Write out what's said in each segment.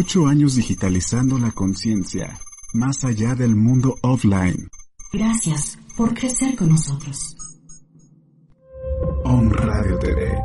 Ocho años digitalizando la conciencia, más allá del mundo offline. Gracias por crecer con nosotros. Om Radio TV.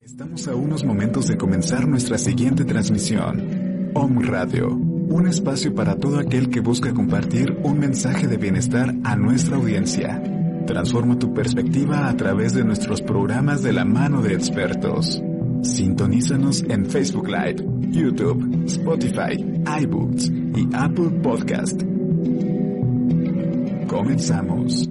Estamos a unos momentos de comenzar nuestra siguiente transmisión. Om Radio, un espacio para todo aquel que busca compartir un mensaje de bienestar a nuestra audiencia. Transforma tu perspectiva a través de nuestros programas de la mano de expertos. Sintonízanos en Facebook Live, YouTube, Spotify, iBooks y Apple Podcast. Comenzamos.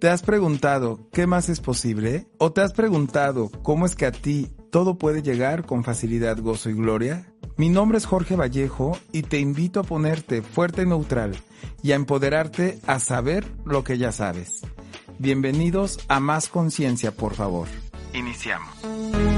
¿Te has preguntado qué más es posible? ¿O te has preguntado cómo es que a ti todo puede llegar con facilidad, gozo y gloria? Mi nombre es Jorge Vallejo y te invito a ponerte fuerte y neutral y a empoderarte a saber lo que ya sabes. Bienvenidos a Más Conciencia, por favor. Iniciamos.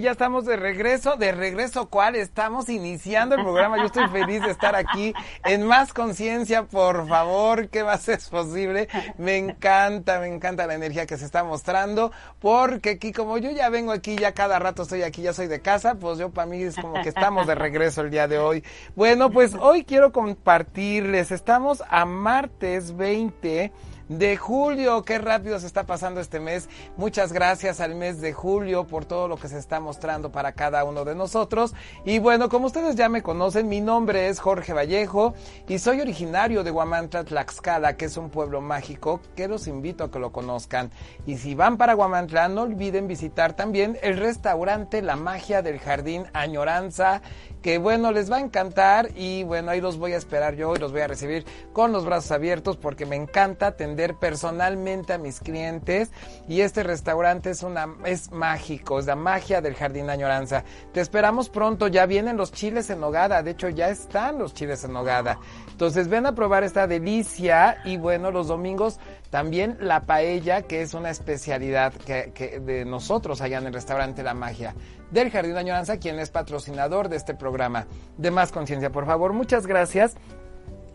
Ya estamos de regreso. ¿De regreso cuál? Estamos iniciando el programa. Yo estoy feliz de estar aquí en Más Conciencia, por favor. ¿Qué más es posible? Me encanta, me encanta la energía que se está mostrando. Porque aquí, como yo ya vengo aquí, ya cada rato estoy aquí, ya soy de casa, pues yo para mí es como que estamos de regreso el día de hoy. Bueno, pues hoy quiero compartirles. Estamos a martes 20 de julio. Qué rápido se está pasando este mes. Muchas gracias al mes de julio por todo lo que se está mostrando para cada uno de nosotros. Y bueno, como ustedes ya me conocen, mi nombre es Jorge Vallejo y soy originario de Guamantla, Tlaxcala, que es un pueblo mágico que los invito a que lo conozcan. Y si van para Guamantla, no olviden visitar también el restaurante La Magia del Jardín Añoranza que bueno, les va a encantar y bueno, ahí los voy a esperar yo y los voy a recibir con los brazos abiertos porque me encanta atender personalmente a mis clientes y este restaurante es una es mágico, es la magia del Jardín Añoranza. Te esperamos pronto, ya vienen los chiles en nogada, de hecho ya están los chiles en nogada. Entonces ven a probar esta delicia y bueno, los domingos también la paella, que es una especialidad que, que de nosotros allá en el restaurante La Magia del Jardín Añoranza, quien es patrocinador de este programa de Más Conciencia. Por favor, muchas gracias.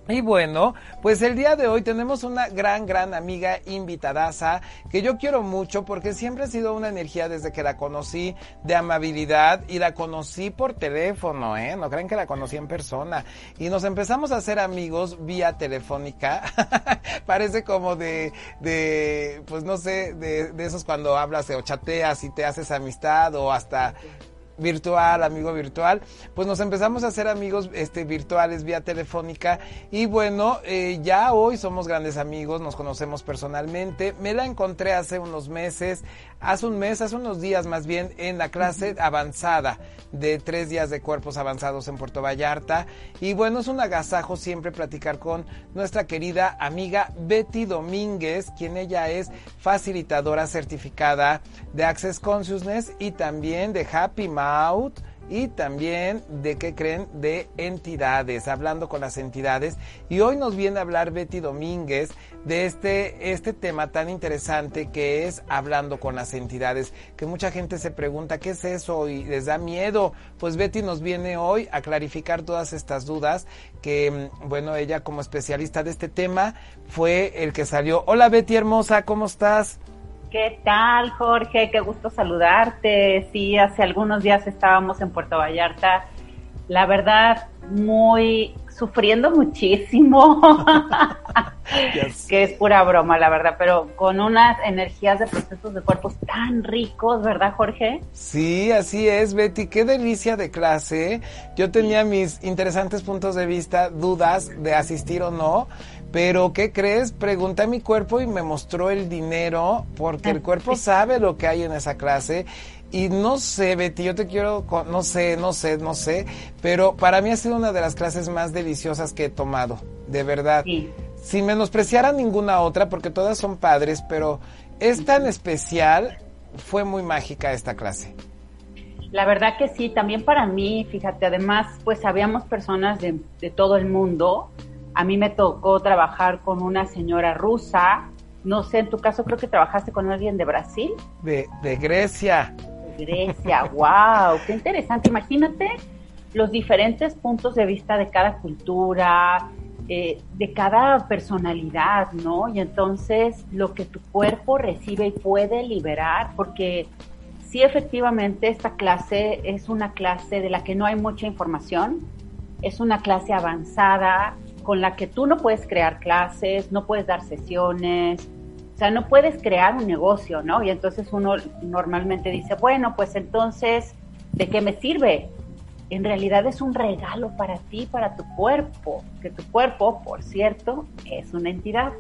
Y bueno, pues el día de hoy tenemos una gran, gran amiga invitadaza que yo quiero mucho porque siempre ha sido una energía desde que la conocí de amabilidad y la conocí por teléfono, ¿eh? No creen que la conocí en persona. Y nos empezamos a hacer amigos vía telefónica. Parece como de, de, pues no sé, de, de esos cuando hablas o chateas y te haces amistad o hasta virtual, amigo virtual, pues nos empezamos a hacer amigos este, virtuales vía telefónica. Y bueno, eh, ya hoy somos grandes amigos, nos conocemos personalmente, me la encontré hace unos meses, hace un mes, hace unos días más bien, en la clase avanzada de tres días de cuerpos avanzados en Puerto Vallarta. Y bueno, es un agasajo siempre platicar con nuestra querida amiga Betty Domínguez, quien ella es facilitadora certificada de Access Consciousness y también de Happy Mind y también de qué creen de entidades, hablando con las entidades. Y hoy nos viene a hablar Betty Domínguez de este, este tema tan interesante que es hablando con las entidades, que mucha gente se pregunta qué es eso y les da miedo. Pues Betty nos viene hoy a clarificar todas estas dudas que, mm, bueno, ella como especialista de este tema fue el que salió. Hola Betty hermosa, ¿cómo estás? ¿Qué tal, Jorge? Qué gusto saludarte. Sí, hace algunos días estábamos en Puerto Vallarta la verdad, muy sufriendo muchísimo, que es pura broma, la verdad, pero con unas energías de procesos de cuerpos tan ricos, ¿verdad, Jorge? Sí, así es, Betty, qué delicia de clase. Yo tenía mis interesantes puntos de vista, dudas de asistir o no, pero ¿qué crees? Pregunté a mi cuerpo y me mostró el dinero, porque el cuerpo sabe lo que hay en esa clase y no sé, Betty, yo te quiero, no sé, no sé, no sé, pero para mí ha sido una de las clases más deliciosas que he tomado, de verdad. Sin menospreciar a ninguna otra, porque todas son padres, pero es tan especial, fue muy mágica esta clase. La verdad que sí, también para mí, fíjate, además, pues habíamos personas de, de todo el mundo. A mí me tocó trabajar con una señora rusa, no sé, en tu caso creo que trabajaste con alguien de Brasil. De, de Grecia. Grecia, wow, qué interesante. Imagínate los diferentes puntos de vista de cada cultura, eh, de cada personalidad, ¿no? Y entonces lo que tu cuerpo recibe y puede liberar, porque sí efectivamente esta clase es una clase de la que no hay mucha información, es una clase avanzada con la que tú no puedes crear clases, no puedes dar sesiones, o sea, no puedes crear un negocio, ¿no? Y entonces uno normalmente dice, bueno, pues entonces, ¿de qué me sirve? En realidad es un regalo para ti, para tu cuerpo, que tu cuerpo, por cierto, es una entidad.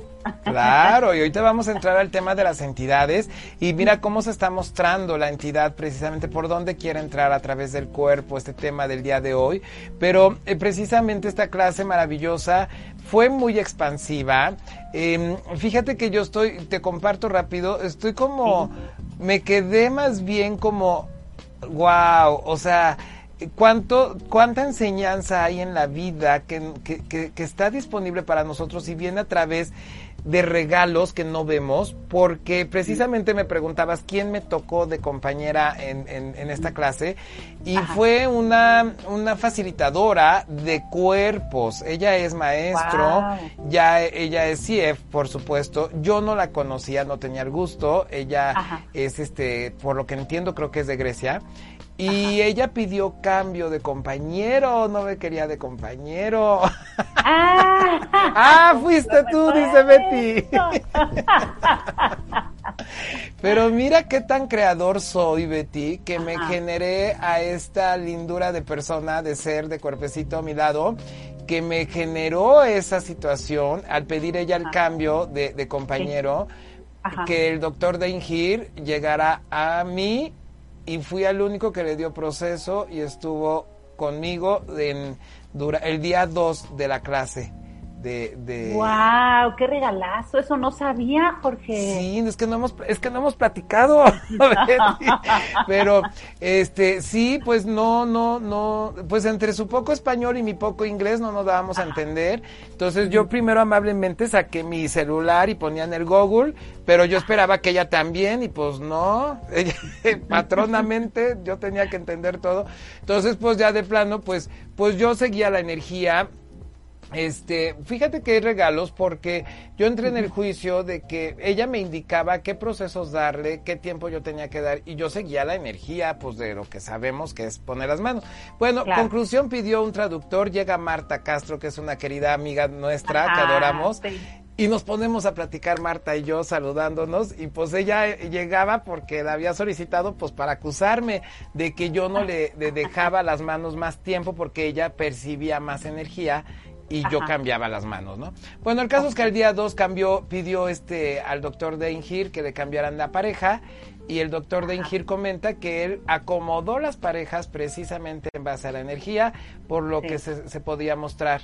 Claro, y ahorita vamos a entrar al tema de las entidades y mira cómo se está mostrando la entidad precisamente por dónde quiere entrar a través del cuerpo este tema del día de hoy. Pero eh, precisamente esta clase maravillosa fue muy expansiva. Em, fíjate que yo estoy, te comparto rápido, estoy como, me quedé más bien como, wow, o sea, cuánto, cuánta enseñanza hay en la vida que, que, que, está disponible para nosotros y viene a través de regalos que no vemos, porque precisamente me preguntabas quién me tocó de compañera en, en, esta clase y fue una, una facilitadora de cuerpos. Ella es maestro, ya ella es CIEF, por supuesto. Yo no la conocía, no tenía el gusto. Ella es este, por lo que entiendo, creo que es de Grecia. Y ella pidió cambio de compañero, no me quería de compañero. Ah, ah fuiste tú, dice Betty. Pero mira qué tan creador soy, Betty, que me generé a esta lindura de persona, de ser, de cuerpecito a mi lado, que me generó esa situación al pedir ella el cambio de, compañero, que el doctor Deingir llegara a mí y fui al único que le dio proceso y estuvo conmigo en dura, el día 2 de la clase de, de... ¡Wow! ¡Qué regalazo! Eso no sabía, Jorge. Sí, es que no hemos, es que no hemos platicado. Pero, este, sí, pues no, no, no, pues entre su poco español y mi poco inglés no nos dábamos a entender. Entonces yo primero amablemente saqué mi celular y ponía en el Google, pero yo esperaba que ella también y pues no, ella, patronamente yo tenía que entender todo. Entonces, pues ya de plano, pues, pues yo seguía la energía este, fíjate que hay regalos porque yo entré en el juicio de que ella me indicaba qué procesos darle, qué tiempo yo tenía que dar y yo seguía la energía, pues de lo que sabemos que es poner las manos. Bueno, conclusión pidió un traductor, llega Marta Castro, que es una querida amiga nuestra que adoramos. Y nos ponemos a platicar Marta y yo saludándonos y pues ella llegaba porque la había solicitado pues para acusarme de que yo no le dejaba las manos más tiempo porque ella percibía más energía y yo cambiaba las manos, ¿no? Bueno, el caso es que el día 2 cambió, pidió este al doctor Deingir que le cambiaran la pareja y el doctor Deingir comenta que él acomodó las parejas precisamente en base a la energía por lo que se, se podía mostrar.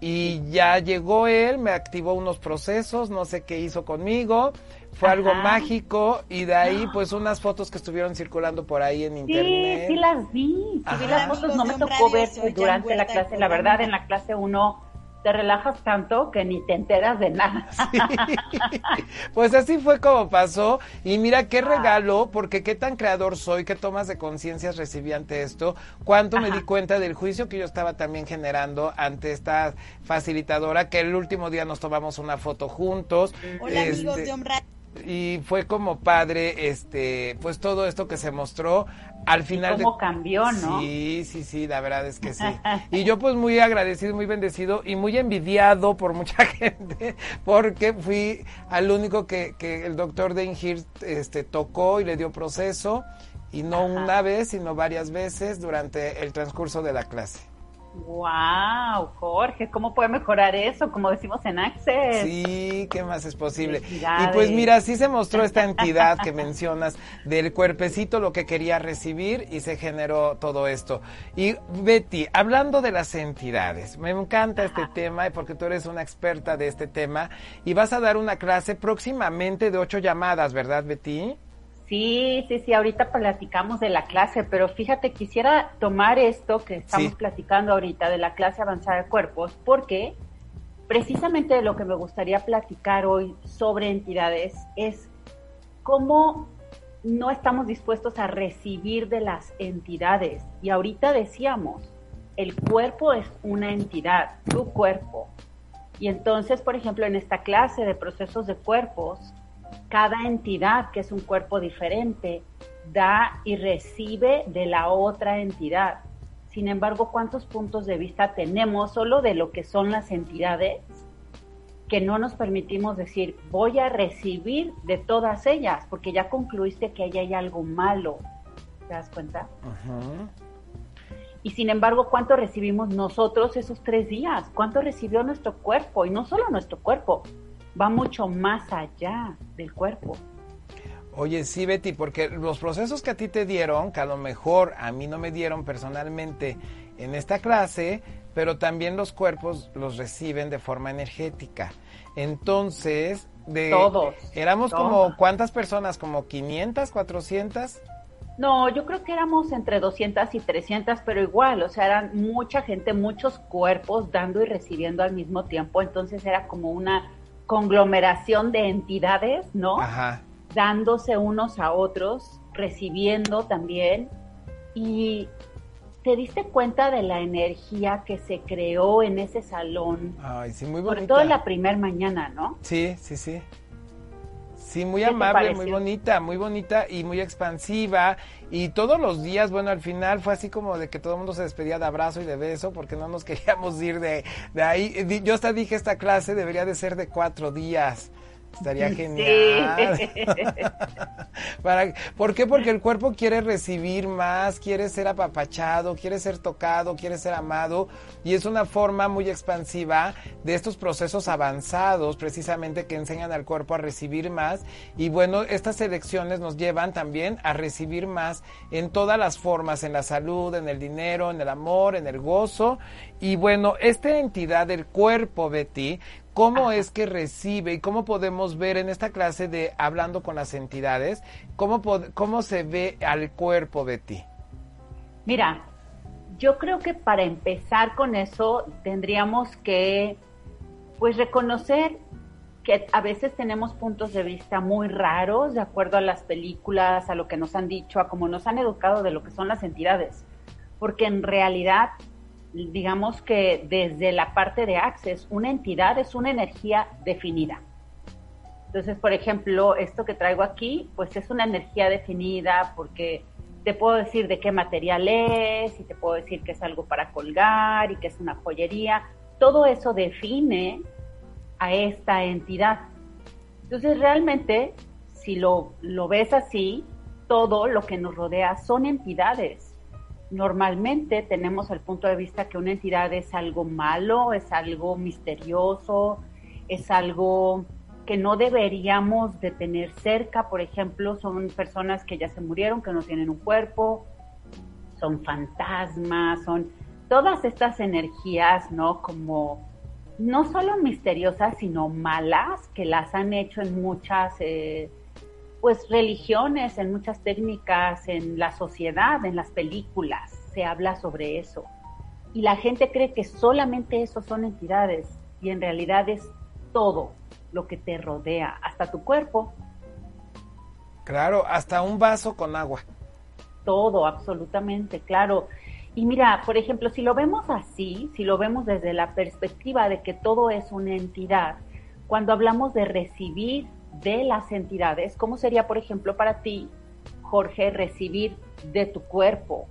Y ya llegó él, me activó unos procesos, no sé qué hizo conmigo, fue algo mágico y de ahí pues unas fotos que estuvieron circulando por ahí en internet. Sí, sí las vi, sí vi las fotos, no me tocó ver durante la clase, la verdad en la clase uno te relajas tanto que ni te enteras de nada. Pues así fue como pasó. Y mira qué regalo, porque qué tan creador soy, qué tomas de conciencias recibí ante esto, cuánto me di cuenta del juicio que yo estaba también generando ante esta facilitadora, que el último día nos tomamos una foto juntos. Hola amigos este, de y fue como padre, este, pues todo esto que se mostró al final. ¿Y ¿Cómo cambió, no? Sí, sí, sí, la verdad es que sí. y yo pues muy agradecido, muy bendecido y muy envidiado por mucha gente, porque fui al único que, que el doctor Dengir este, tocó y le dio proceso, y no una vez, sino varias veces durante el transcurso de la clase. Wow, Jorge, ¿cómo puede mejorar eso? Como decimos en Access. Sí, ¿qué más es posible? Y pues mira, sí se mostró esta entidad que mencionas del cuerpecito lo que quería recibir y se generó todo esto. Y Betty, hablando de las entidades, me encanta este tema porque tú eres una experta de este tema y vas a dar una clase próximamente de ocho llamadas, ¿verdad, Betty? Sí, sí, sí, ahorita platicamos de la clase, pero fíjate, quisiera tomar esto que estamos platicando ahorita de la clase avanzada de cuerpos, porque precisamente de lo que me gustaría platicar hoy sobre entidades es cómo no estamos dispuestos a recibir de las entidades. Y ahorita decíamos, el cuerpo es una entidad, tu cuerpo. Y entonces, por ejemplo, en esta clase de procesos de cuerpos, cada entidad, que es un cuerpo diferente, da y recibe de la otra entidad. Sin embargo, ¿cuántos puntos de vista tenemos solo de lo que son las entidades que no nos permitimos decir, voy a recibir de todas ellas, porque ya concluiste que ahí hay algo malo? ¿Te das cuenta? Y sin embargo, ¿cuánto recibimos nosotros esos tres días? ¿Cuánto recibió nuestro cuerpo? Y no solo nuestro cuerpo, va mucho más allá del cuerpo. Oye, sí, Betty, porque los procesos que a ti te dieron, que a lo mejor a mí no me dieron personalmente en esta clase, pero también los cuerpos los reciben de forma energética. Entonces, de todos. Éramos como cuántas personas, como 500, 400? No, yo creo que éramos entre 200 y 300, pero igual, o sea, eran mucha gente, muchos cuerpos dando y recibiendo al mismo tiempo, entonces era como una conglomeración de entidades, ¿no? Ajá. Dándose unos a otros, recibiendo también. Y te diste cuenta de la energía que se creó en ese salón. Ay, sí, muy bonita. Sobre todo en la primera mañana, ¿no? Sí, sí, sí. Sí, muy amable, muy bonita, muy bonita y muy expansiva. Y todos los días, bueno, al final fue así como de que todo el mundo se despedía de abrazo y de beso porque no nos queríamos ir de, de ahí. Yo hasta dije, esta clase debería de ser de cuatro días. Estaría genial. Para, ¿Por qué? Porque el cuerpo quiere recibir más, quiere ser apapachado, quiere ser tocado, quiere ser amado y es una forma muy expansiva de estos procesos avanzados precisamente que enseñan al cuerpo a recibir más y bueno, estas elecciones nos llevan también a recibir más en todas las formas, en la salud, en el dinero, en el amor, en el gozo y bueno, esta entidad del cuerpo, Betty, ¿Cómo es que recibe y cómo podemos ver en esta clase de hablando con las entidades, cómo, cómo se ve al cuerpo de ti? Mira, yo creo que para empezar con eso tendríamos que pues reconocer que a veces tenemos puntos de vista muy raros de acuerdo a las películas, a lo que nos han dicho, a cómo nos han educado de lo que son las entidades, porque en realidad digamos que desde la parte de Access, una entidad es una energía definida. Entonces, por ejemplo, esto que traigo aquí, pues es una energía definida porque te puedo decir de qué material es y te puedo decir que es algo para colgar y que es una joyería. Todo eso define a esta entidad. Entonces, realmente, si lo, lo ves así, todo lo que nos rodea son entidades normalmente tenemos el punto de vista que una entidad es algo malo, es algo misterioso, es algo que no deberíamos de tener cerca, por ejemplo, son personas que ya se murieron, que no tienen un cuerpo, son fantasmas, son todas estas energías, ¿no? Como no solo misteriosas, sino malas, que las han hecho en muchas eh, pues religiones, en muchas técnicas, en la sociedad, en las películas, se habla sobre eso. Y la gente cree que solamente eso son entidades y en realidad es todo lo que te rodea, hasta tu cuerpo. Claro, hasta un vaso con agua. Todo, absolutamente, claro. Y mira, por ejemplo, si lo vemos así, si lo vemos desde la perspectiva de que todo es una entidad, cuando hablamos de recibir de las entidades, ¿cómo sería, por ejemplo, para ti, Jorge, recibir de tu cuerpo,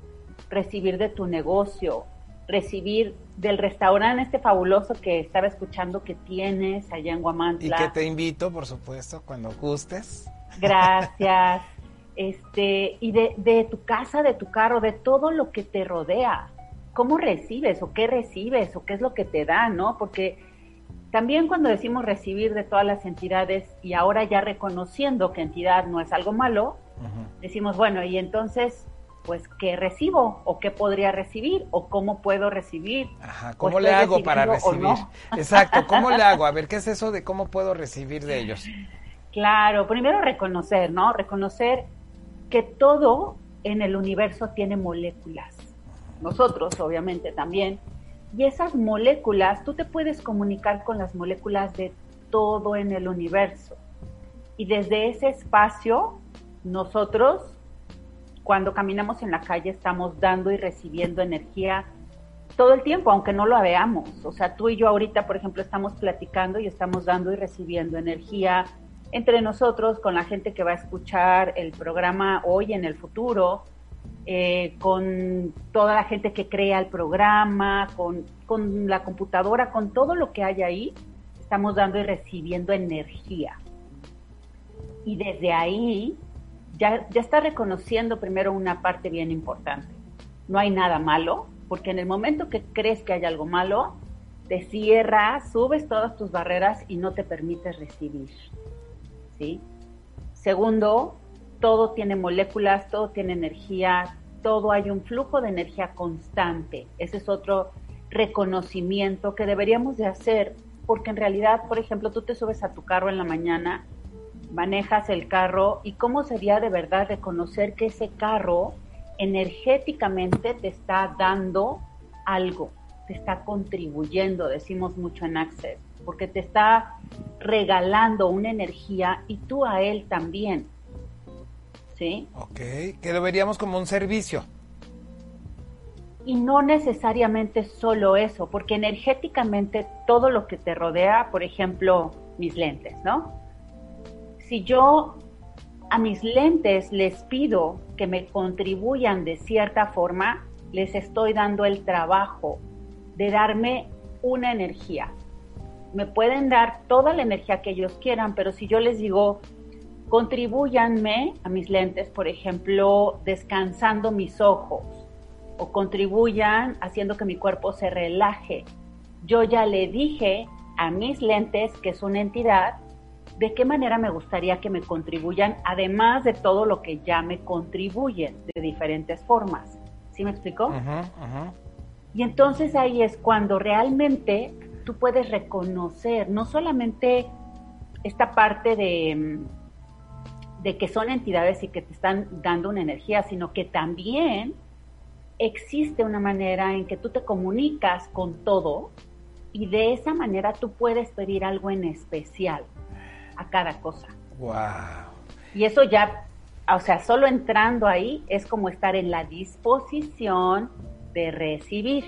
recibir de tu negocio, recibir del restaurante este fabuloso que estaba escuchando que tienes allá en Guamantla. Y que te invito, por supuesto, cuando gustes. Gracias. Este, y de, de tu casa, de tu carro, de todo lo que te rodea. ¿Cómo recibes o qué recibes o qué es lo que te da, no? Porque también cuando decimos recibir de todas las entidades y ahora ya reconociendo que entidad no es algo malo, decimos, bueno, y entonces pues qué recibo o qué podría recibir o cómo puedo recibir. Ajá, ¿cómo le hago para recibir? Exacto, ¿cómo le hago? A ver, ¿qué es eso de cómo puedo recibir de ellos? Claro, primero reconocer, ¿no? Reconocer que todo en el universo tiene moléculas. Nosotros, obviamente, también. Y esas moléculas, tú te puedes comunicar con las moléculas de todo en el universo. Y desde ese espacio, nosotros cuando caminamos en la calle estamos dando y recibiendo energía todo el tiempo, aunque no lo veamos. O sea, tú y yo ahorita, por ejemplo, estamos platicando y estamos dando y recibiendo energía entre nosotros, con la gente que va a escuchar el programa hoy en el futuro, eh, con toda la gente que crea el programa, con, con la computadora, con todo lo que hay ahí, estamos dando y recibiendo energía. Y desde ahí ya, ya está reconociendo primero una parte bien importante. No hay nada malo, porque en el momento que crees que hay algo malo, te cierras, subes todas tus barreras y no te permites recibir. ¿sí? Segundo, todo tiene moléculas, todo tiene energía, todo hay un flujo de energía constante. Ese es otro reconocimiento que deberíamos de hacer, porque en realidad, por ejemplo, tú te subes a tu carro en la mañana manejas el carro y cómo sería de verdad reconocer que ese carro energéticamente te está dando algo, te está contribuyendo, decimos mucho en Access, porque te está regalando una energía y tú a él también. ¿Sí? Ok, que lo veríamos como un servicio. Y no necesariamente solo eso, porque energéticamente todo lo que te rodea, por ejemplo, mis lentes, ¿no? si yo a mis lentes les pido que me contribuyan de cierta forma, les estoy dando el trabajo de darme una energía. Me pueden dar toda la energía que ellos quieran, pero si yo les digo, contribuyanme a mis lentes, por ejemplo, descansando mis ojos, o contribuyan haciendo que mi cuerpo se relaje. Yo ya le dije a mis lentes, que es una entidad, de qué manera me gustaría que me contribuyan, además de todo lo que ya me contribuyen de diferentes formas. ¿Sí me explicó? Y entonces ahí es cuando realmente tú puedes reconocer no solamente esta parte de, de que son entidades y que te están dando una energía, sino que también existe una manera en que tú te comunicas con todo y de esa manera tú puedes pedir algo en especial a cada cosa. Wow. Y eso ya, o sea, solo entrando ahí es como estar en la disposición de recibir.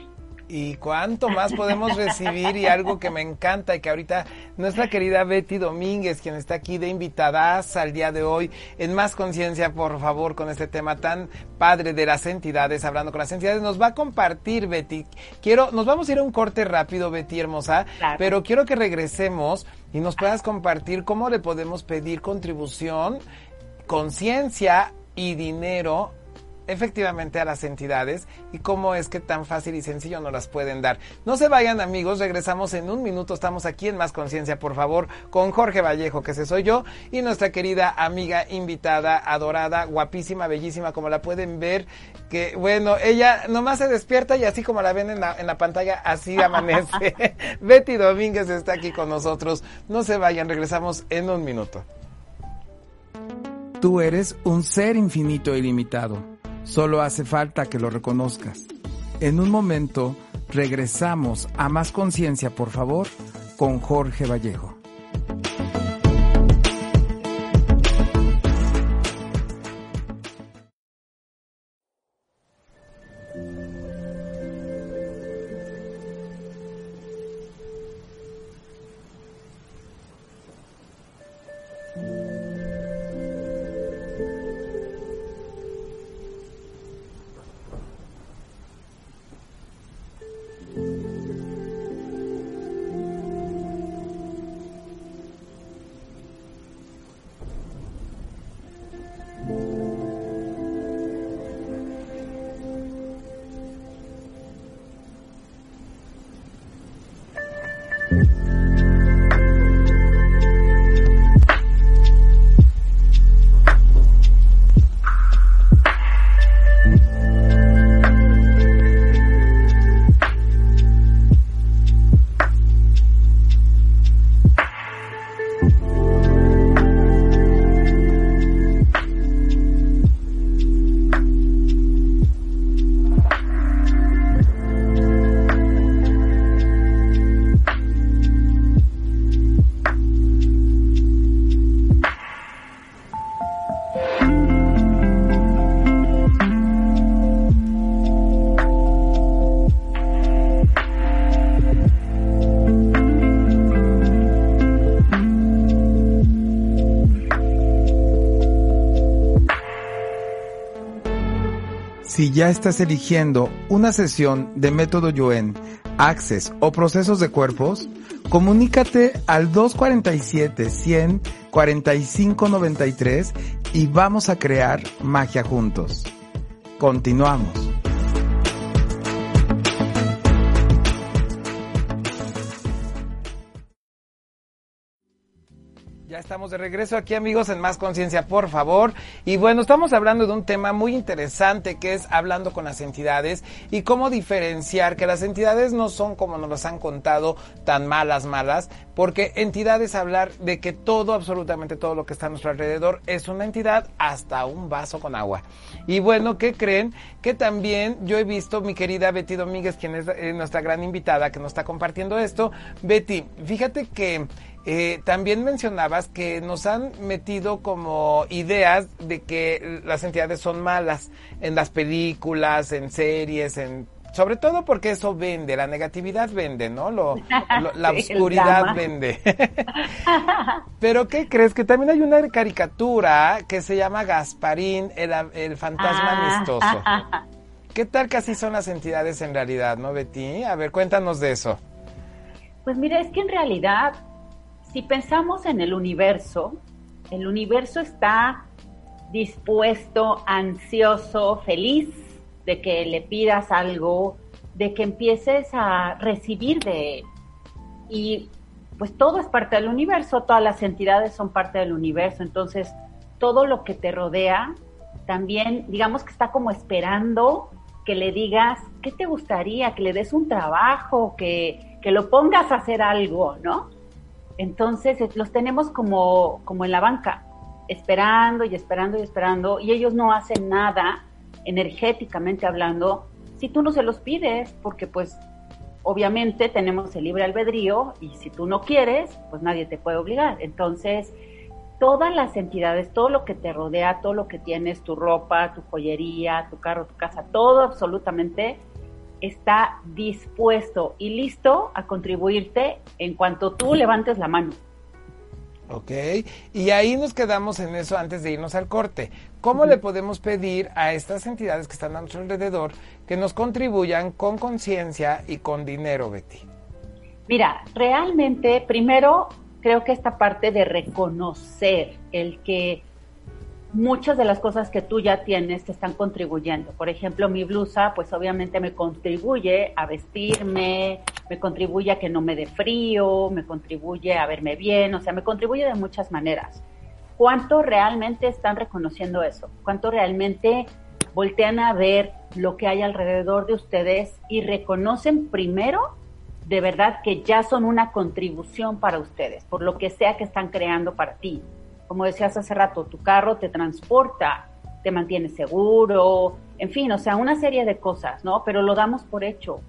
¿Y cuánto más podemos recibir? Y algo que me encanta y que ahorita nuestra querida Betty Domínguez, quien está aquí de invitadas al día de hoy, en Más Conciencia, por favor, con este tema tan padre de las entidades, hablando con las entidades, nos va a compartir, Betty. Quiero, nos vamos a ir a un corte rápido, Betty hermosa, pero quiero que regresemos y nos puedas compartir cómo le podemos pedir contribución, conciencia y dinero efectivamente a las entidades y cómo es que tan fácil y sencillo nos las pueden dar. No se vayan amigos, regresamos en un minuto, estamos aquí en Más Conciencia, por favor, con Jorge Vallejo, que ese soy yo, y nuestra querida amiga invitada, adorada, guapísima, bellísima, como la pueden ver, que bueno, ella nomás se despierta y así como la ven en la, en la pantalla, así amanece. Betty Domínguez está aquí con nosotros. No se vayan, regresamos en un minuto. Tú eres un ser infinito e ilimitado Solo hace falta que lo reconozcas. En un momento regresamos a Más Conciencia, por favor, con Jorge Vallejo. Si ya estás eligiendo una sesión de método Yuen, Access o procesos de cuerpos, comunícate al 247 100 4593 y vamos a crear magia juntos. Continuamos. Estamos de regreso aquí amigos en Más Conciencia, por favor. Y bueno, estamos hablando de un tema muy interesante que es hablando con las entidades y cómo diferenciar que las entidades no son como nos las han contado tan malas, malas, porque entidades hablar de que todo, absolutamente todo lo que está a nuestro alrededor es una entidad hasta un vaso con agua. Y bueno, ¿qué creen? Que también yo he visto mi querida Betty Domínguez, quien es eh, nuestra gran invitada que nos está compartiendo esto. Betty, fíjate que eh, también mencionabas que nos han metido como ideas de que las entidades son malas en las películas, en series, en sobre todo porque eso vende, la negatividad vende, ¿no? Lo, la oscuridad vende. Pero ¿qué crees? Que también hay una caricatura que se llama Gasparín, el, el fantasma ah. amistoso. ¿Qué tal que así son las entidades en realidad, no, Betty? A ver, cuéntanos de eso. Pues mira, es que en realidad si pensamos en el universo, el universo está dispuesto, ansioso, feliz de que le pidas algo, de que empieces a recibir de él. Y pues todo es parte del universo, todas las entidades son parte del universo, entonces todo lo que te rodea también, digamos que está como esperando que le digas, ¿qué te gustaría? Que le des un trabajo, que, que lo pongas a hacer algo, ¿no? Entonces los tenemos como, como en la banca, esperando y esperando y esperando, y ellos no hacen nada energéticamente hablando si tú no se los pides, porque pues obviamente tenemos el libre albedrío y si tú no quieres, pues nadie te puede obligar. Entonces, todas las entidades, todo lo que te rodea, todo lo que tienes, tu ropa, tu joyería, tu carro, tu casa, todo absolutamente está dispuesto y listo a contribuirte en cuanto tú levantes la mano. Ok, y ahí nos quedamos en eso antes de irnos al corte. ¿Cómo le podemos pedir a estas entidades que están a nuestro alrededor que nos contribuyan con conciencia y con dinero, Betty? Mira, realmente, primero creo que esta parte de reconocer el que muchas de las cosas que tú ya tienes te están contribuyendo. Por ejemplo, mi blusa, pues obviamente me contribuye a vestirme, me contribuye a que no me dé frío, me contribuye a verme bien, o sea, me contribuye de muchas maneras. ¿Cuánto realmente están reconociendo eso? ¿Cuánto realmente voltean a ver lo que hay alrededor de ustedes y reconocen primero de verdad que ya son una contribución para ustedes, por lo que sea que están creando para ti? Como decías hace rato, tu carro te transporta, te mantiene seguro, en fin, o sea, una serie de cosas, ¿no? Pero lo damos por hecho.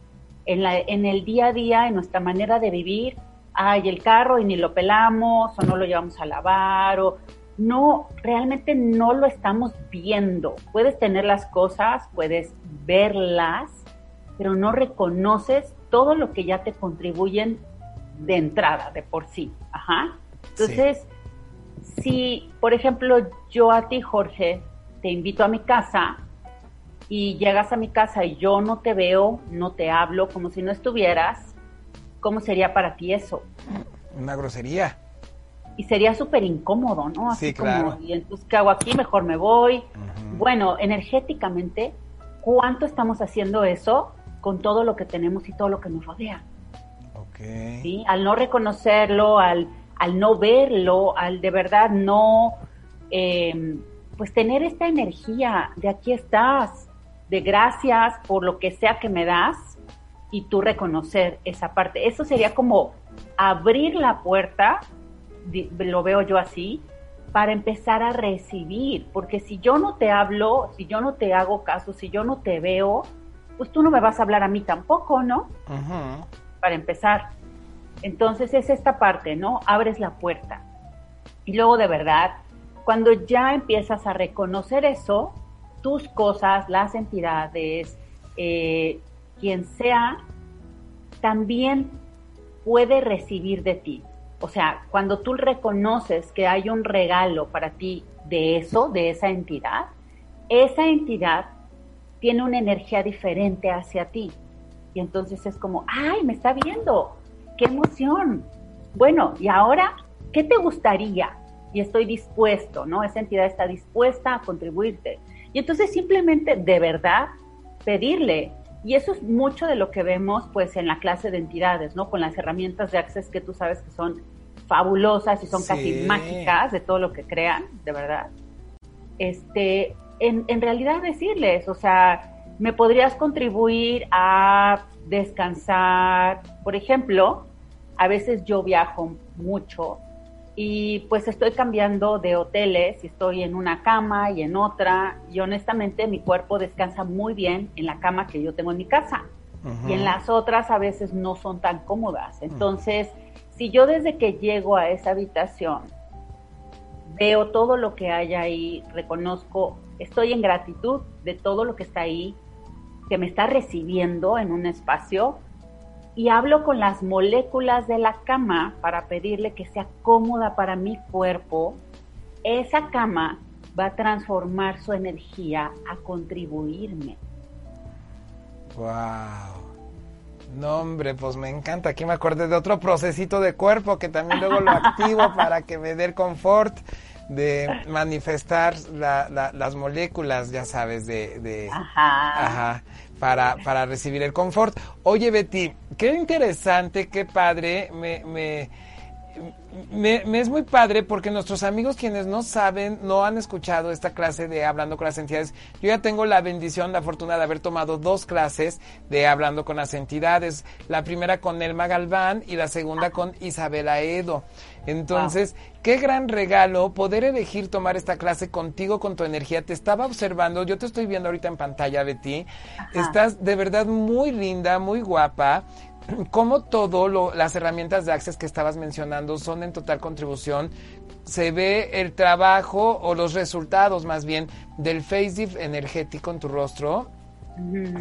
En, la, en el día a día, en nuestra manera de vivir, hay el carro y ni lo pelamos o no lo llevamos a lavar o no, realmente no lo estamos viendo. Puedes tener las cosas, puedes verlas, pero no reconoces todo lo que ya te contribuyen de entrada, de por sí. Ajá. Entonces, si, por ejemplo, yo a ti, Jorge, te invito a mi casa y llegas a mi casa y yo no te veo, no te hablo, como si no estuvieras, ¿cómo sería para ti eso? Una grosería. Y sería súper incómodo, ¿no? Así sí, claro. y entonces, ¿qué hago aquí? Mejor me voy. Bueno, energéticamente, ¿cuánto estamos haciendo eso con todo lo que tenemos y todo lo que nos rodea? Ok. ¿Sí? Al no reconocerlo, al al no verlo, al de verdad no, eh, pues tener esta energía de aquí estás, de gracias por lo que sea que me das y tú reconocer esa parte. Eso sería como abrir la puerta, lo veo yo así, para empezar a recibir, porque si yo no te hablo, si yo no te hago caso, si yo no te veo, pues tú no me vas a hablar a mí tampoco, ¿no? Para empezar. Entonces es esta parte, ¿no? Abres la puerta. Y luego de verdad, cuando ya empiezas a reconocer eso, tus cosas, las entidades, eh, quien sea, también puede recibir de ti. O sea, cuando tú reconoces que hay un regalo para ti de eso, de esa entidad, esa entidad tiene una energía diferente hacia ti. Y entonces es como, ay, me está viendo, qué emoción. Bueno, y ahora, ¿qué te gustaría? Y estoy dispuesto, ¿no? Esa entidad está dispuesta a contribuirte. Y entonces simplemente, de verdad, pedirle. Y eso es mucho de lo que vemos, pues, en la clase de entidades, ¿no? Con las herramientas de Access que tú sabes que son fabulosas y son casi mágicas de todo lo que crean, de verdad. Este, en, en realidad decirles, o sea, me podrías contribuir a descansar. Por ejemplo, a veces yo viajo mucho y pues estoy cambiando de hoteles y estoy en una cama y en otra y honestamente mi cuerpo descansa muy bien en la cama que yo tengo en mi casa. Y en las otras a veces no son tan cómodas. Entonces, si yo desde que llego a esa habitación veo todo lo que hay ahí, reconozco, estoy en gratitud de todo lo que está ahí, que me está recibiendo en un espacio y hablo con las moléculas de la cama para pedirle que sea cómoda para mi cuerpo, esa cama va a transformar su energía a contribuirme. Wow. No, hombre, pues me encanta. Aquí me acordé de otro procesito de cuerpo que también luego lo activo para que me dé el confort de manifestar las moléculas, ya sabes, de... ajá. para, para recibir el confort. Oye, Betty, qué interesante, qué padre, me, me me, es muy padre porque nuestros amigos quienes no saben, no han escuchado esta clase de Hablando con las entidades, yo ya tengo la bendición, la fortuna de haber tomado dos clases de Hablando con las entidades, la primera con Elma Galván y la segunda con Isabela Edo. Entonces, qué gran regalo poder elegir tomar esta clase contigo, con tu energía. Te estaba observando, yo te estoy viendo ahorita en pantalla, Betty. Estás de verdad muy linda, muy guapa como todo las herramientas de Access que estabas mencionando son en total contribución. Se ve el trabajo o los resultados más bien del face energético en tu rostro.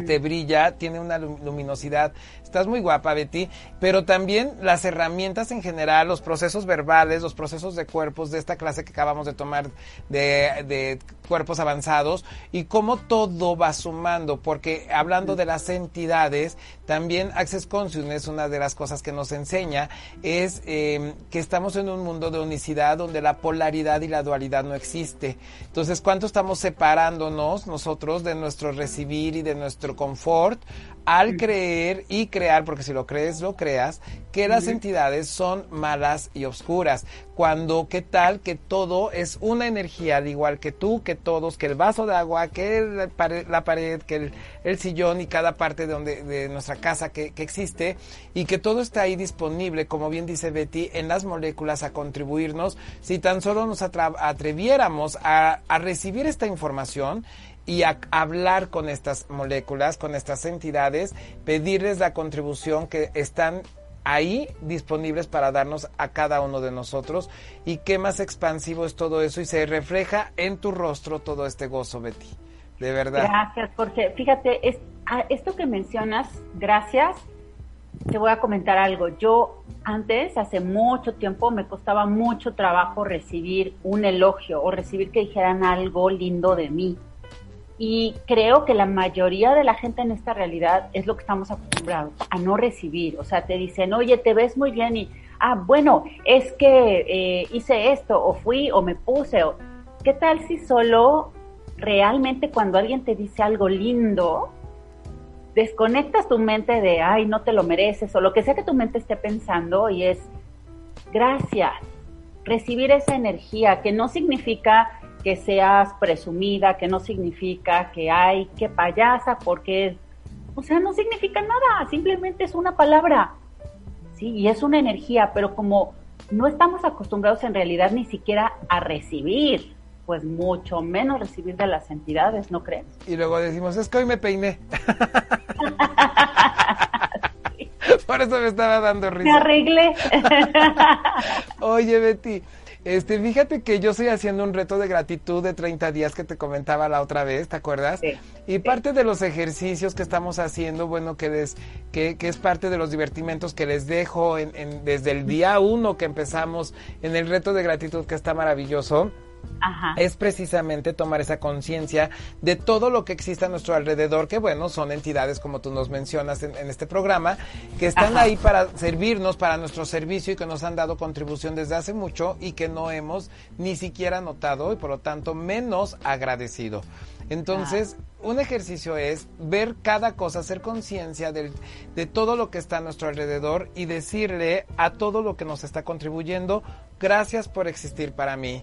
Te brilla, tiene una luminosidad Estás muy guapa, Betty, pero también las herramientas en general, los procesos verbales, los procesos de cuerpos de esta clase que acabamos de tomar de, cuerpos avanzados y cómo todo va sumando, porque hablando de las entidades, también Access Consciousness, una de las cosas que nos enseña es em, que estamos en un mundo de unicidad donde la polaridad y la dualidad no existe. Entonces, ¿cuánto estamos separándonos nosotros de nuestro recibir y de nuestro confort al creer y crear, porque si lo crees, lo creas, que las entidades son malas y oscuras. Cuando, ¿qué tal que todo es una energía, al igual que tú, que todos, que el vaso de agua, que la pared, que el, sillón y cada parte de, donde, de nuestra casa que, existe, y que todo está ahí disponible, como bien dice Betty, en las moléculas a contribuirnos, si tan solo nos atreviéramos a, a recibir esta información y a hablar con estas moléculas, con estas entidades, pedirles la contribución que están ahí disponibles para darnos a cada uno de nosotros y qué más expansivo es todo eso y se refleja en tu rostro todo este gozo, Betty. De verdad. Gracias, Jorge. Fíjate, es, esto que mencionas, gracias. Te voy a comentar algo. Yo antes, hace mucho tiempo, me costaba mucho trabajo recibir un elogio o recibir que dijeran algo lindo de mí. Y creo que la mayoría de la gente en esta realidad es lo que estamos acostumbrados, a no recibir. O sea, te dicen, oye, te ves muy bien y, ah, bueno, es que eh, hice esto, o fui, o me puse, o... ¿Qué tal si solo realmente cuando alguien te dice algo lindo, desconectas tu mente de, ay, no te lo mereces, o lo que sea que tu mente esté pensando y es, gracias, recibir esa energía, que no significa que seas presumida, que no significa que hay que payasa, porque, o sea, no significa nada, simplemente es una palabra, sí, y es una energía, pero como no estamos acostumbrados en realidad ni siquiera a recibir, pues mucho menos recibir de las entidades, ¿no crees? Y luego decimos, es que hoy me peiné. Por eso me estaba dando risa. Me arreglé. Oye, Betty, este, fíjate que yo estoy haciendo un reto de gratitud de 30 días que te comentaba la otra vez, ¿te acuerdas? Sí. Y parte de los ejercicios que estamos haciendo, bueno, que, les, que, que es parte de los divertimentos que les dejo en, desde el día uno que empezamos en el reto de gratitud, que está maravilloso es precisamente tomar esa conciencia de todo lo que existe a nuestro alrededor, que bueno, son entidades como tú nos mencionas en, este programa, que están ahí para servirnos, para nuestro servicio y que nos han dado contribución desde hace mucho y que no hemos ni siquiera notado y por lo tanto menos agradecido. Entonces, un ejercicio es ver cada cosa, hacer conciencia de todo lo que está a nuestro alrededor y decirle a todo lo que nos está contribuyendo, gracias por existir para mí.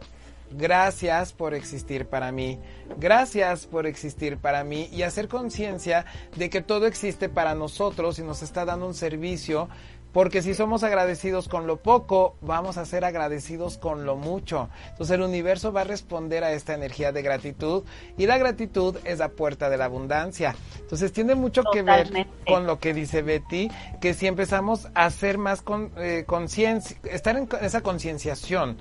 Gracias por existir para mí. Gracias por existir para mí y hacer conciencia de que todo existe para nosotros y nos está dando un servicio. Porque si somos agradecidos con lo poco, vamos a ser agradecidos con lo mucho. Entonces el universo va a responder a esta energía de gratitud y la gratitud es la puerta de la abundancia. Entonces tiene mucho que ver con lo que dice Betty, que si empezamos a hacer más con, eh, conciencia, estar en esa concienciación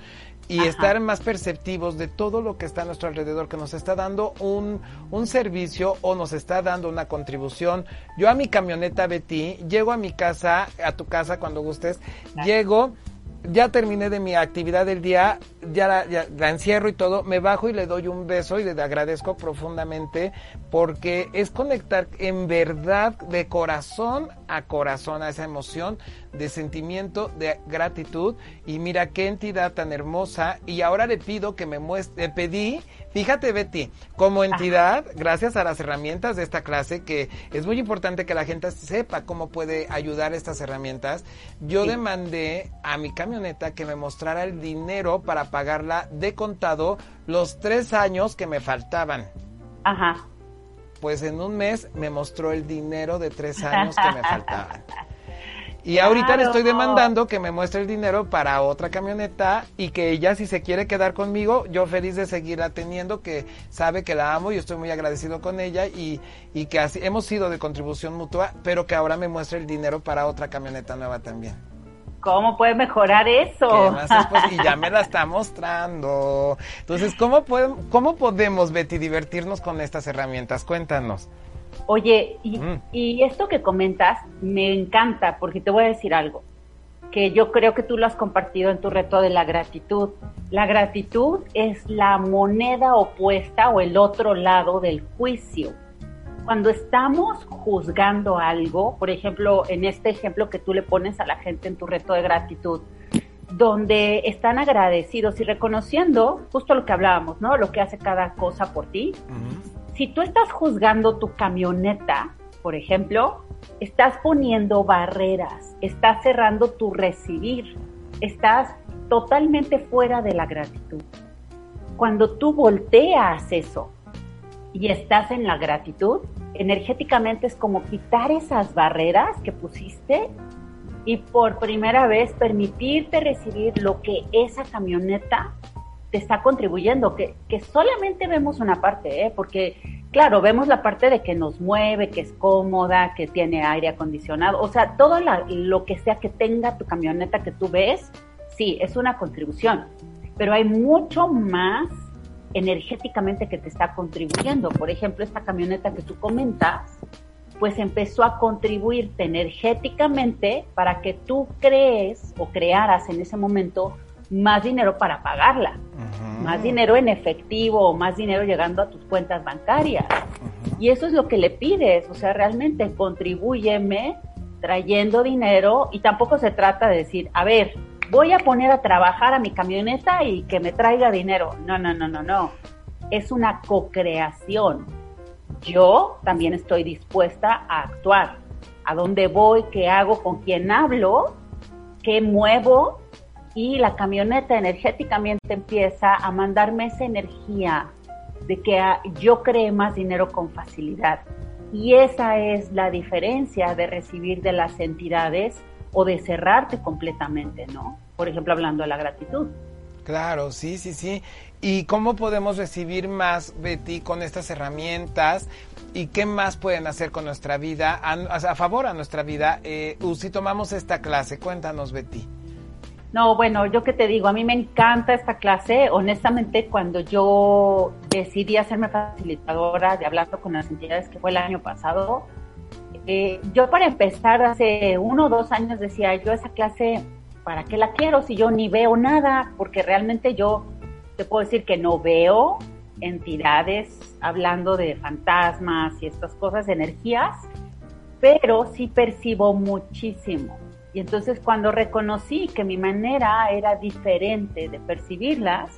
y estar más perceptivos de todo lo que está a nuestro alrededor, que nos está dando un, un, servicio o nos está dando una contribución. Yo a mi camioneta Betty, llego a mi casa, a tu casa cuando gustes, llego ya terminé de mi actividad del día, ya la, encierro y todo, me bajo y le doy un beso y le agradezco profundamente porque es conectar en verdad de corazón a corazón a esa emoción de sentimiento de gratitud. Y mira qué entidad tan hermosa. Y ahora le pido que me muestre, le pedí Fíjate, Betty, como entidad, gracias a las herramientas de esta clase, que es muy importante que la gente sepa cómo puede ayudar estas herramientas, yo demandé a mi camioneta que me mostrara el dinero para pagarla de contado los tres años que me faltaban. Ajá. Pues en un mes me mostró el dinero de tres años que me faltaban. Y ahorita le estoy demandando que me muestre el dinero para otra camioneta y que ella si se quiere quedar conmigo, yo feliz de seguirla teniendo, que sabe que la amo y estoy muy agradecido con ella y, y que así, hemos sido de contribución mutua, pero que ahora me muestre el dinero para otra camioneta nueva también. ¿Cómo puede mejorar eso? y ya me la está mostrando. Entonces, ¿cómo, ¿cómo podemos, Betty, divertirnos con estas herramientas? Cuéntanos. Oye, mm. y, esto que comentas me encanta porque te voy a decir algo que yo creo que tú lo has compartido en tu reto de la gratitud. La gratitud es la moneda opuesta o el otro lado del juicio. Cuando estamos juzgando algo, por ejemplo, en este ejemplo que tú le pones a la gente en tu reto de gratitud, donde están agradecidos y reconociendo justo lo que hablábamos, ¿no? Lo que hace cada cosa por ti si tú estás juzgando tu camioneta, por ejemplo, estás poniendo barreras, estás cerrando tu recibir, estás totalmente fuera de la gratitud. Cuando tú volteas eso y estás en la gratitud, energéticamente es como quitar esas barreras que pusiste y por primera vez permitirte recibir lo que esa camioneta está contribuyendo, que, que solamente vemos una parte, ¿eh? porque claro, vemos la parte de que nos mueve, que es cómoda, que tiene aire acondicionado, o sea, todo lo que sea que tenga tu camioneta que tú ves, sí, es una contribución, pero hay mucho más energéticamente que te está contribuyendo. Por ejemplo, esta camioneta que tú comentas, pues empezó a contribuirte energéticamente para que tú crees o crearas en ese momento más dinero para pagarla, más dinero en efectivo, más dinero llegando a tus cuentas bancarias. Y eso es lo que le pides, o sea, realmente contribúyeme trayendo dinero y tampoco se trata de decir, a ver, voy a poner a trabajar a mi camioneta y que me traiga dinero. No, no, no, no, no. Es una co-creación. Yo también estoy dispuesta a actuar. ¿A dónde voy? ¿Qué hago? ¿Con quién hablo? ¿Qué muevo? Y la camioneta energéticamente empieza a mandarme esa energía de que yo cree más dinero con facilidad. Y esa es la diferencia de recibir de las entidades o de cerrarte completamente, ¿no? Por ejemplo, hablando de la gratitud. Claro, sí, sí, sí. ¿Y cómo podemos recibir más, Betty, con estas herramientas? ¿Y qué más pueden hacer con nuestra vida, a, favor a nuestra vida, eh, si tomamos esta clase? Cuéntanos, Betty. No, bueno, yo que te digo, a mí me encanta esta clase. Honestamente, cuando yo decidí hacerme facilitadora de hablando con las entidades que fue el año pasado, eh, yo para empezar hace uno o dos años decía, yo esa clase, ¿para qué la quiero si yo ni veo nada? Porque realmente yo te puedo decir que no veo entidades hablando de fantasmas y estas cosas, energías, pero sí percibo muchísimo. Y entonces cuando reconocí que mi manera era diferente de percibirlas,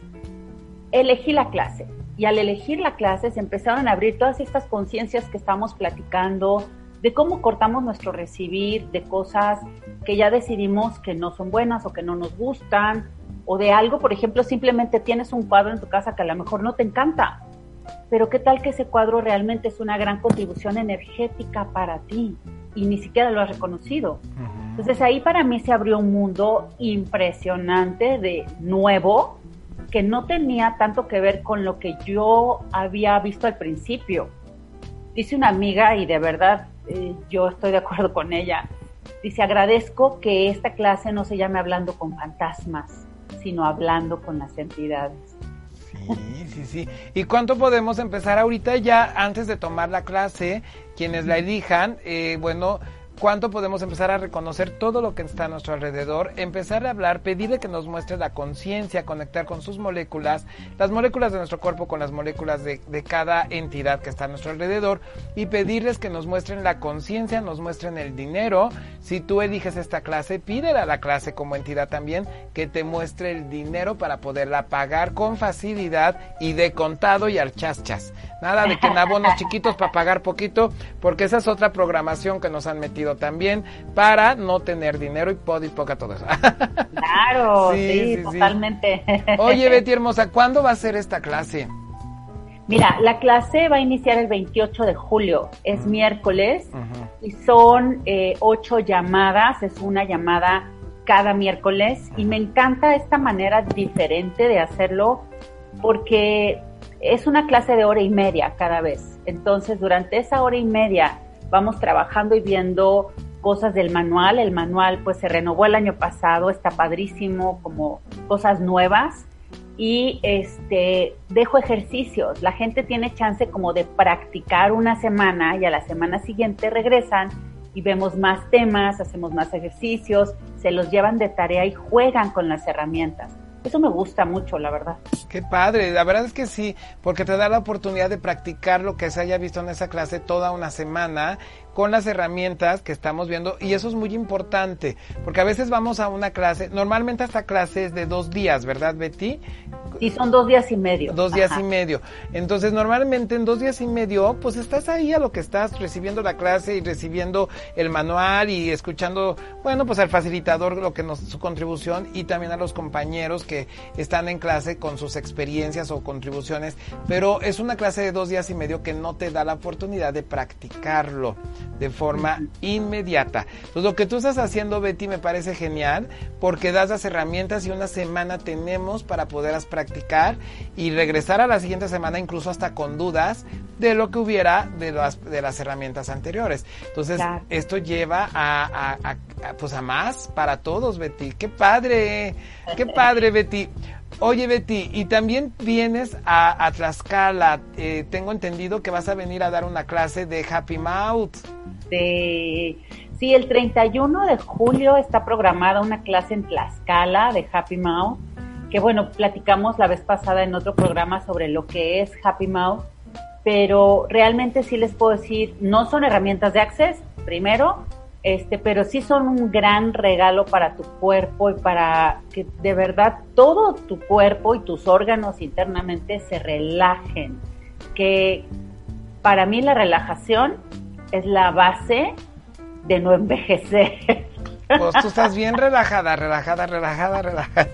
elegí la clase. Y al elegir la clase se empezaron a abrir todas estas conciencias que estamos platicando, de cómo cortamos nuestro recibir, de cosas que ya decidimos que no son buenas o que no nos gustan, o de algo, por ejemplo, simplemente tienes un cuadro en tu casa que a lo mejor no te encanta, pero qué tal que ese cuadro realmente es una gran contribución energética para ti y ni siquiera lo has reconocido. Entonces ahí para mí se abrió un mundo impresionante de nuevo que no tenía tanto que ver con lo que yo había visto al principio. Dice una amiga y de verdad eh, yo estoy de acuerdo con ella. Dice, agradezco que esta clase no se llame hablando con fantasmas, sino hablando con las entidades. Sí, sí, sí. ¿Y cuánto podemos empezar ahorita ya antes de tomar la clase? Quienes la elijan, eh, bueno, cuánto podemos empezar a reconocer todo lo que está a nuestro alrededor, empezar a hablar, pedirle que nos muestre la conciencia, conectar con sus moléculas, las moléculas de nuestro cuerpo con las moléculas de, cada entidad que está a nuestro alrededor y pedirles que nos muestren la conciencia, nos muestren el dinero. Si tú eliges esta clase, pídele a la clase como entidad también que te muestre el dinero para poderla pagar con facilidad y de contado y al chas. Nada de que en abonos chiquitos para pagar poquito, porque esa es otra programación que nos han metido también para no tener dinero y poco y poca todo eso. Claro, sí, sí, totalmente. Sí. Oye, Betty hermosa, ¿cuándo va a ser esta clase? Mira, la clase va a iniciar el 28 de julio, es uh -huh. miércoles uh -huh. y son eh, ocho llamadas, es una llamada cada miércoles y me encanta esta manera diferente de hacerlo porque es una clase de hora y media cada vez. Entonces, durante esa hora y media vamos trabajando y viendo cosas del manual. El manual pues se renovó el año pasado, está padrísimo, como cosas nuevas. Y este dejo ejercicios. La gente tiene chance como de practicar una semana y a la semana siguiente regresan y vemos más temas, hacemos más ejercicios, se los llevan de tarea y juegan con las herramientas. Eso me gusta mucho, la verdad. Qué padre, la verdad es que sí, porque te da la oportunidad de practicar lo que se haya visto en esa clase toda una semana con las herramientas que estamos viendo y eso es muy importante, porque a veces vamos a una clase, normalmente esta clase es de dos días, ¿verdad Betty? Sí, son dos días y medio. Dos días Ajá. y medio. Entonces, normalmente en dos días y medio, pues estás ahí a lo que estás recibiendo la clase y recibiendo el manual y escuchando, bueno, pues al facilitador lo que nos, su contribución y también a los compañeros que están en clase con sus experiencias o contribuciones, pero es una clase de dos días y medio que no te da la oportunidad de practicarlo de forma inmediata. Entonces, lo que tú estás haciendo, Betty, me parece genial porque das las herramientas y una semana tenemos para poderlas practicar y regresar a la siguiente semana incluso hasta con dudas de lo que hubiera de las, de las herramientas anteriores. Entonces, claro. esto lleva a, a, a, pues a más para todos, Betty. ¡Qué padre! ¡Qué padre, Betty! Oye, Betty, y también vienes a, a Tlaxcala. Eh, tengo entendido que vas a venir a dar una clase de Happy Mouth. De... Sí, el 31 de julio está programada una clase en Tlaxcala de Happy Mouth, que bueno, platicamos la vez pasada en otro programa sobre lo que es Happy Mouth, pero realmente sí les puedo decir, no son herramientas de Access, primero, este, pero sí son un gran regalo para tu cuerpo y para que de verdad todo tu cuerpo y tus órganos internamente se relajen. Que para mí la relajación es la base de no envejecer. Pues tú estás bien relajada, relajada, relajada, relajada.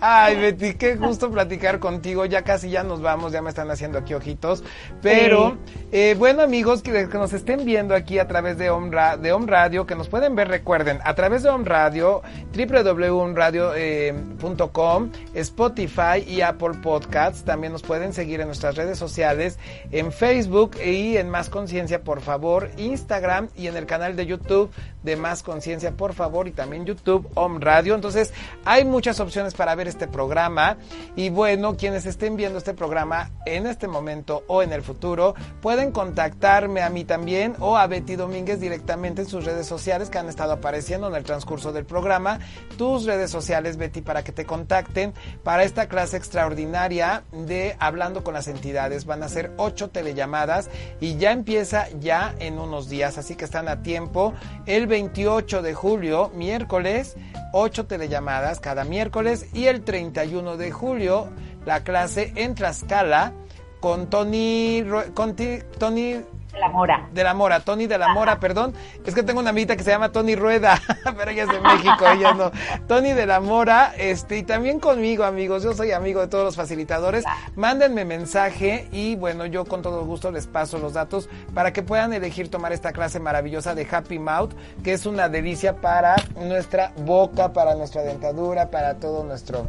Ay, Betty, qué gusto platicar contigo. Ya casi ya nos vamos, ya me están haciendo aquí ojitos. Pero, sí. eh, bueno, amigos que, que, nos estén viendo aquí a través de Om, de Om Radio, que nos pueden ver, recuerden, a través de Om Radio, www.omradio.com, eh, Spotify y Apple Podcasts. También nos pueden seguir en nuestras redes sociales, en Facebook y en Más Conciencia, por favor, Instagram y en el canal de YouTube de Más Conciencia, por favor, y también YouTube, Om Radio. Entonces, hay muchas opciones para ver este programa. Y bueno, quienes estén viendo este programa en este momento o en el futuro, pueden contactarme a mí también o a Betty Domínguez directamente en sus redes sociales que han estado apareciendo en el transcurso del programa. Tus redes sociales, Betty, para que te contacten para esta clase extraordinaria de Hablando con las entidades. Van a ser ocho telellamadas y ya empieza ya en unos días, así que están a tiempo. El 28 de julio, miércoles, ocho telellamadas cada miércoles y el 31 de julio la clase en Tlaxcala con Tony, con Tony de la Mora. De la Mora, Tony de la Mora, perdón. Es que tengo una amiguita que se llama Tony Rueda, pero ella es de México, ella no. Tony de la Mora, este, y también conmigo, amigos. Yo soy amigo de todos los facilitadores. Mándenme mensaje y bueno, yo con todo gusto les paso los datos para que puedan elegir tomar esta clase maravillosa de Happy Mouth, que es una delicia para nuestra boca, para nuestra dentadura, para todo nuestro,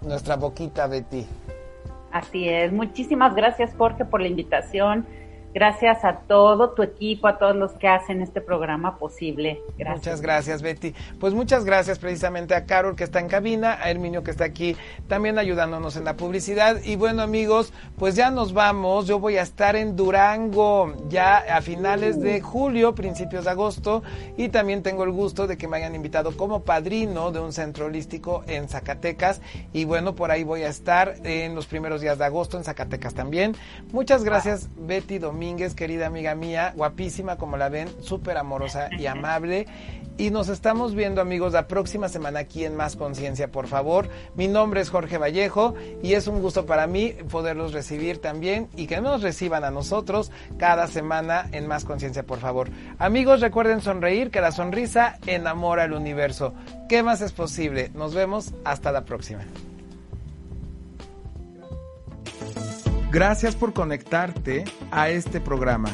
nuestra boquita, Betty. Así es. Muchísimas gracias, Jorge, por la invitación Gracias a todo tu equipo, a todos los que hacen este programa posible. Gracias. Muchas gracias, Betty. Pues muchas gracias precisamente a Carol que está en cabina, a Herminio que está aquí también ayudándonos en la publicidad. Y bueno, amigos, pues ya nos vamos. Yo voy a estar en Durango ya a finales de julio, principios de agosto. Y también tengo el gusto de que me hayan invitado como padrino de un centro holístico en Zacatecas. Y bueno, por ahí voy a estar en los primeros días de agosto en Zacatecas también. Muchas gracias, Betty Domínguez querida amiga mía, guapísima como la ven, súper amorosa y amable. Y nos estamos viendo amigos la próxima semana aquí en Más Conciencia, por favor. Mi nombre es Jorge Vallejo y es un gusto para mí poderlos recibir también y que nos reciban a nosotros cada semana en Más Conciencia, por favor. Amigos, recuerden sonreír, que la sonrisa enamora el universo. ¿Qué más es posible? Nos vemos hasta la próxima. Gracias por conectarte a este programa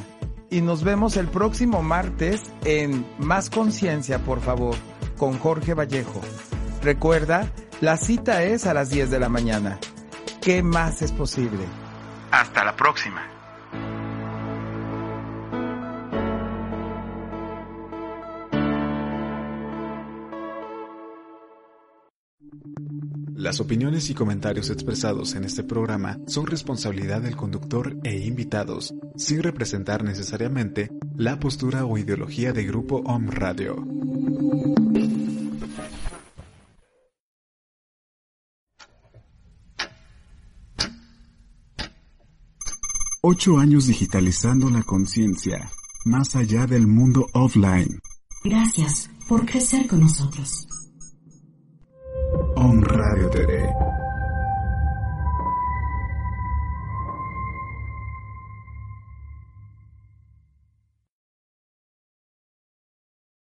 y nos vemos el próximo martes en Más Conciencia, por favor, con Jorge Vallejo. Recuerda, la cita es a las 10 de la mañana. ¿Qué más es posible? Hasta la próxima. Las opiniones y comentarios expresados en este programa son responsabilidad del conductor e invitados, sin representar necesariamente la postura o ideología de Grupo OM Radio. Ocho años digitalizando la conciencia, más allá del mundo offline. Gracias por crecer con nosotros. On Radio Today.